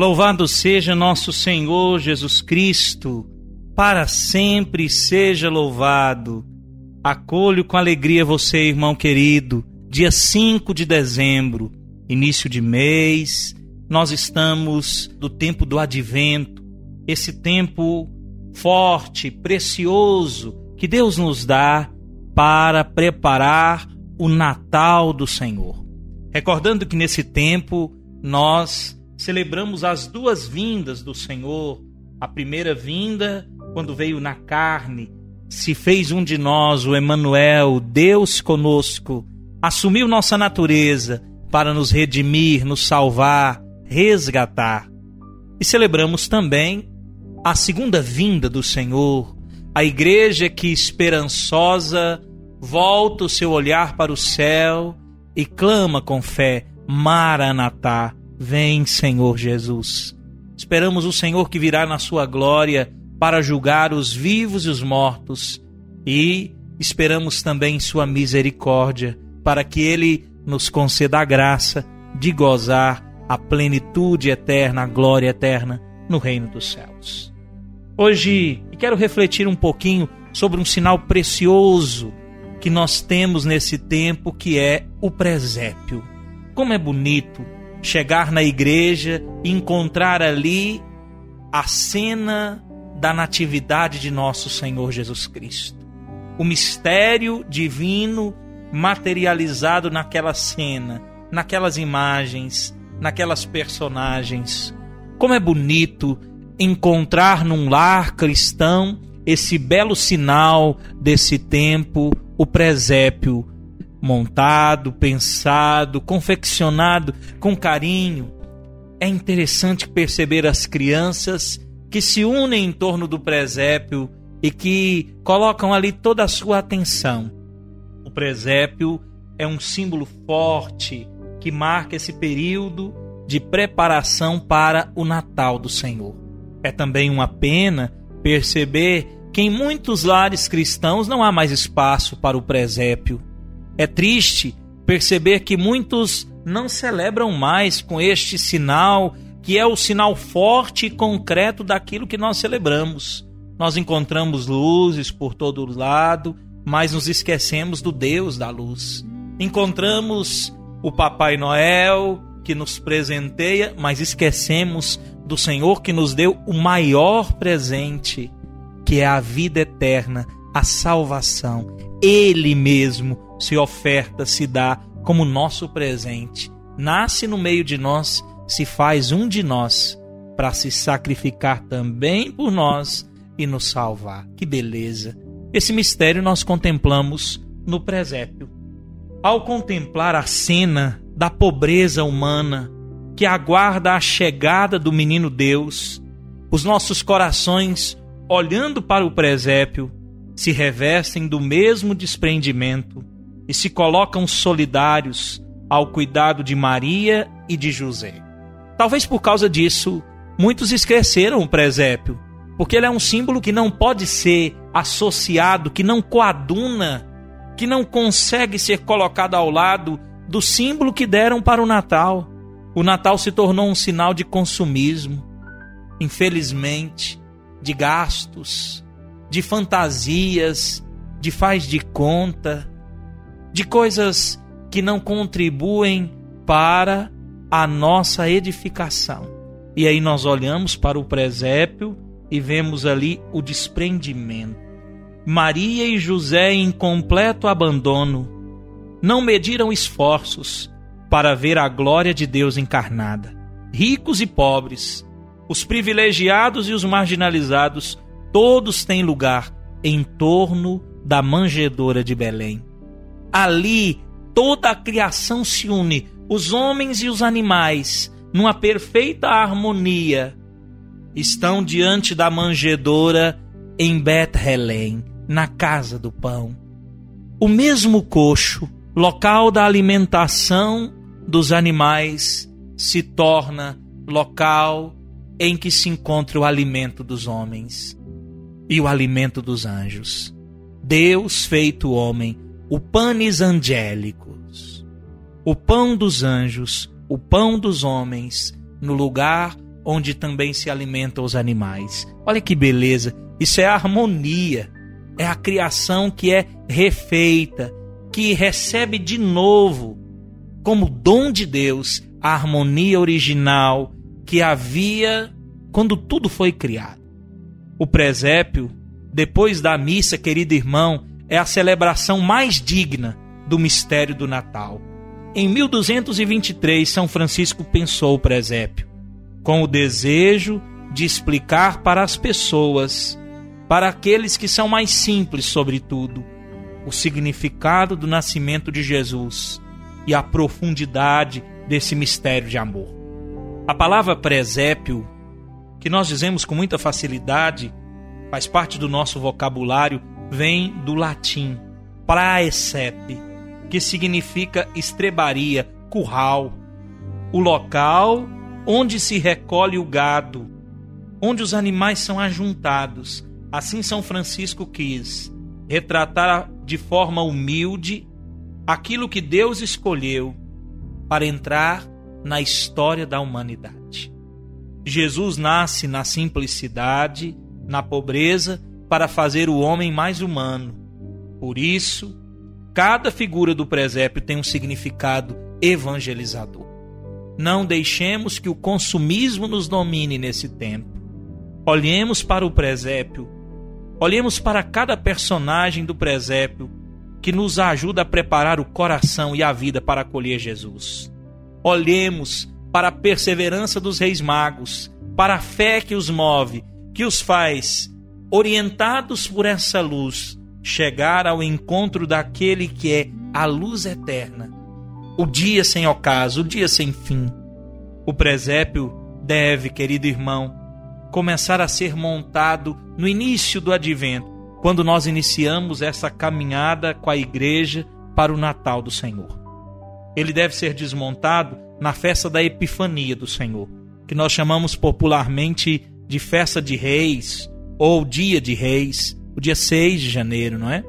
Louvado seja nosso Senhor Jesus Cristo, para sempre seja louvado. Acolho com alegria você, irmão querido, dia 5 de dezembro, início de mês, nós estamos do tempo do advento, esse tempo forte, precioso que Deus nos dá para preparar o Natal do Senhor. Recordando que nesse tempo nós celebramos as duas vindas do Senhor. A primeira vinda, quando veio na carne, se fez um de nós, o Emanuel, Deus conosco, assumiu nossa natureza para nos redimir, nos salvar, resgatar. E celebramos também a segunda vinda do Senhor, a igreja que esperançosa volta o seu olhar para o céu e clama com fé: Maranatá, Vem, Senhor Jesus. Esperamos o Senhor que virá na sua glória para julgar os vivos e os mortos. E esperamos também sua misericórdia para que ele nos conceda a graça de gozar a plenitude eterna, a glória eterna no reino dos céus. Hoje quero refletir um pouquinho sobre um sinal precioso que nós temos nesse tempo que é o presépio. Como é bonito chegar na igreja e encontrar ali a cena da natividade de nosso Senhor Jesus Cristo. O mistério divino materializado naquela cena, naquelas imagens, naquelas personagens. Como é bonito encontrar num lar cristão esse belo sinal desse tempo, o presépio, montado, pensado, confeccionado com carinho. É interessante perceber as crianças que se unem em torno do presépio e que colocam ali toda a sua atenção. O presépio é um símbolo forte que marca esse período de preparação para o Natal do Senhor. É também uma pena perceber que em muitos lares cristãos não há mais espaço para o presépio é triste perceber que muitos não celebram mais com este sinal, que é o sinal forte e concreto daquilo que nós celebramos. Nós encontramos luzes por todo lado, mas nos esquecemos do Deus da luz. Encontramos o Papai Noel que nos presenteia, mas esquecemos do Senhor que nos deu o maior presente, que é a vida eterna, a salvação. Ele mesmo se oferta, se dá como nosso presente. Nasce no meio de nós, se faz um de nós, para se sacrificar também por nós e nos salvar. Que beleza! Esse mistério nós contemplamos no presépio. Ao contemplar a cena da pobreza humana que aguarda a chegada do menino Deus, os nossos corações, olhando para o presépio, se revestem do mesmo desprendimento e se colocam solidários ao cuidado de Maria e de José. Talvez por causa disso, muitos esqueceram o presépio, porque ele é um símbolo que não pode ser associado, que não coaduna, que não consegue ser colocado ao lado do símbolo que deram para o Natal. O Natal se tornou um sinal de consumismo, infelizmente, de gastos, de fantasias, de faz de conta, de coisas que não contribuem para a nossa edificação. E aí nós olhamos para o presépio e vemos ali o desprendimento. Maria e José em completo abandono não mediram esforços para ver a glória de Deus encarnada. Ricos e pobres, os privilegiados e os marginalizados, todos têm lugar em torno da manjedoura de Belém ali toda a criação se une os homens e os animais, numa perfeita harmonia, estão diante da manjedoura em Bethlehem, na casa do pão. O mesmo coxo, local da alimentação dos animais, se torna local em que se encontra o alimento dos homens e o alimento dos anjos. Deus feito homem, o panis angélicos, o pão dos anjos, o pão dos homens, no lugar onde também se alimentam os animais. Olha que beleza! Isso é harmonia, é a criação que é refeita, que recebe de novo, como dom de Deus, a harmonia original que havia quando tudo foi criado. O presépio, depois da missa, querido irmão, é a celebração mais digna do mistério do Natal. Em 1223, São Francisco pensou o presépio com o desejo de explicar para as pessoas, para aqueles que são mais simples, sobretudo, o significado do nascimento de Jesus e a profundidade desse mistério de amor. A palavra presépio, que nós dizemos com muita facilidade, faz parte do nosso vocabulário, vem do latim praecepe, que significa estrebaria, curral, o local onde se recolhe o gado, onde os animais são ajuntados. Assim São Francisco quis retratar de forma humilde aquilo que Deus escolheu para entrar na história da humanidade. Jesus nasce na simplicidade, na pobreza, para fazer o homem mais humano. Por isso, cada figura do presépio tem um significado evangelizador. Não deixemos que o consumismo nos domine nesse tempo. Olhemos para o presépio, olhemos para cada personagem do presépio que nos ajuda a preparar o coração e a vida para acolher Jesus. Olhemos para a perseverança dos reis magos, para a fé que os move, que os faz, orientados por essa luz, chegar ao encontro daquele que é a luz eterna, o dia sem ocaso, o dia sem fim. O presépio deve, querido irmão, começar a ser montado no início do advento, quando nós iniciamos essa caminhada com a igreja para o Natal do Senhor. Ele deve ser desmontado na festa da Epifania do Senhor, que nós chamamos popularmente de festa de reis ou dia de reis, o dia 6 de janeiro, não é?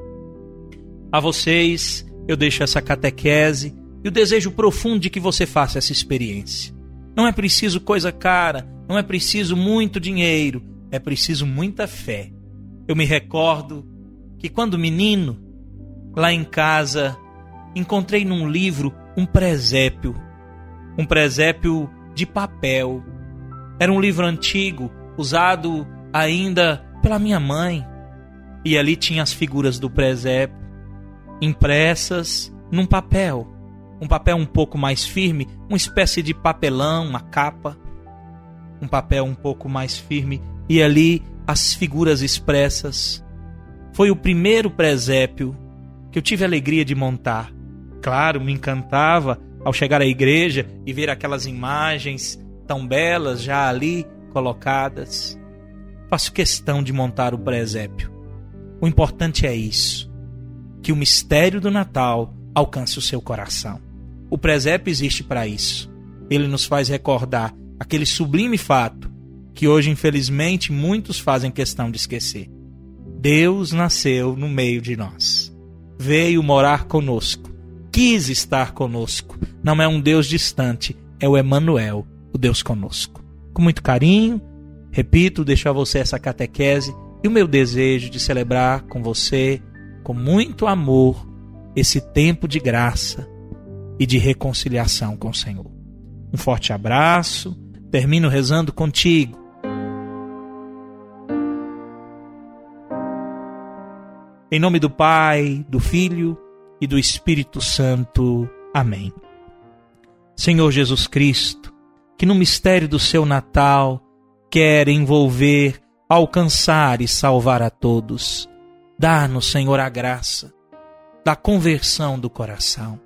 A vocês eu deixo essa catequese e o desejo profundo de que você faça essa experiência. Não é preciso coisa cara, não é preciso muito dinheiro, é preciso muita fé eu me recordo que quando menino, lá em casa, encontrei num livro um presépio, um presépio de papel. Era um livro antigo, usado ainda pela minha mãe. E ali tinha as figuras do presépio, impressas num papel, um papel um pouco mais firme, uma espécie de papelão, uma capa, um papel um pouco mais firme, e ali as figuras expressas. Foi o primeiro presépio que eu tive a alegria de montar. Claro, me encantava ao chegar à igreja e ver aquelas imagens tão belas já ali colocadas. Faço questão de montar o presépio. O importante é isso: que o mistério do Natal alcance o seu coração. O presépio existe para isso. Ele nos faz recordar aquele sublime fato que hoje, infelizmente, muitos fazem questão de esquecer. Deus nasceu no meio de nós. Veio morar conosco. Quis estar conosco. Não é um Deus distante, é o Emanuel, o Deus conosco. Com muito carinho, repito, deixo a você essa catequese e o meu desejo de celebrar com você, com muito amor, esse tempo de graça e de reconciliação com o Senhor. Um forte abraço. Termino rezando contigo Em nome do Pai, do Filho e do Espírito Santo. Amém. Senhor Jesus Cristo, que no mistério do seu Natal quer envolver, alcançar e salvar a todos, dá-nos, Senhor, a graça da conversão do coração.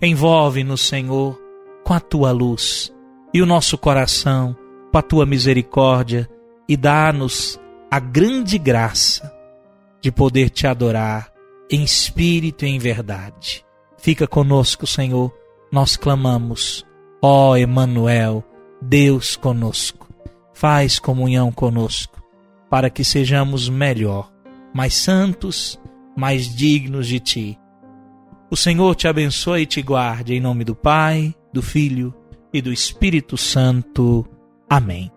Envolve-nos, Senhor, com a tua luz e o nosso coração com a tua misericórdia e dá-nos a grande graça de poder te adorar em espírito e em verdade. Fica conosco, Senhor, nós clamamos. Ó Emanuel, Deus conosco. Faz comunhão conosco, para que sejamos melhor, mais santos, mais dignos de ti. O Senhor te abençoe e te guarde em nome do Pai, do Filho e do Espírito Santo. Amém.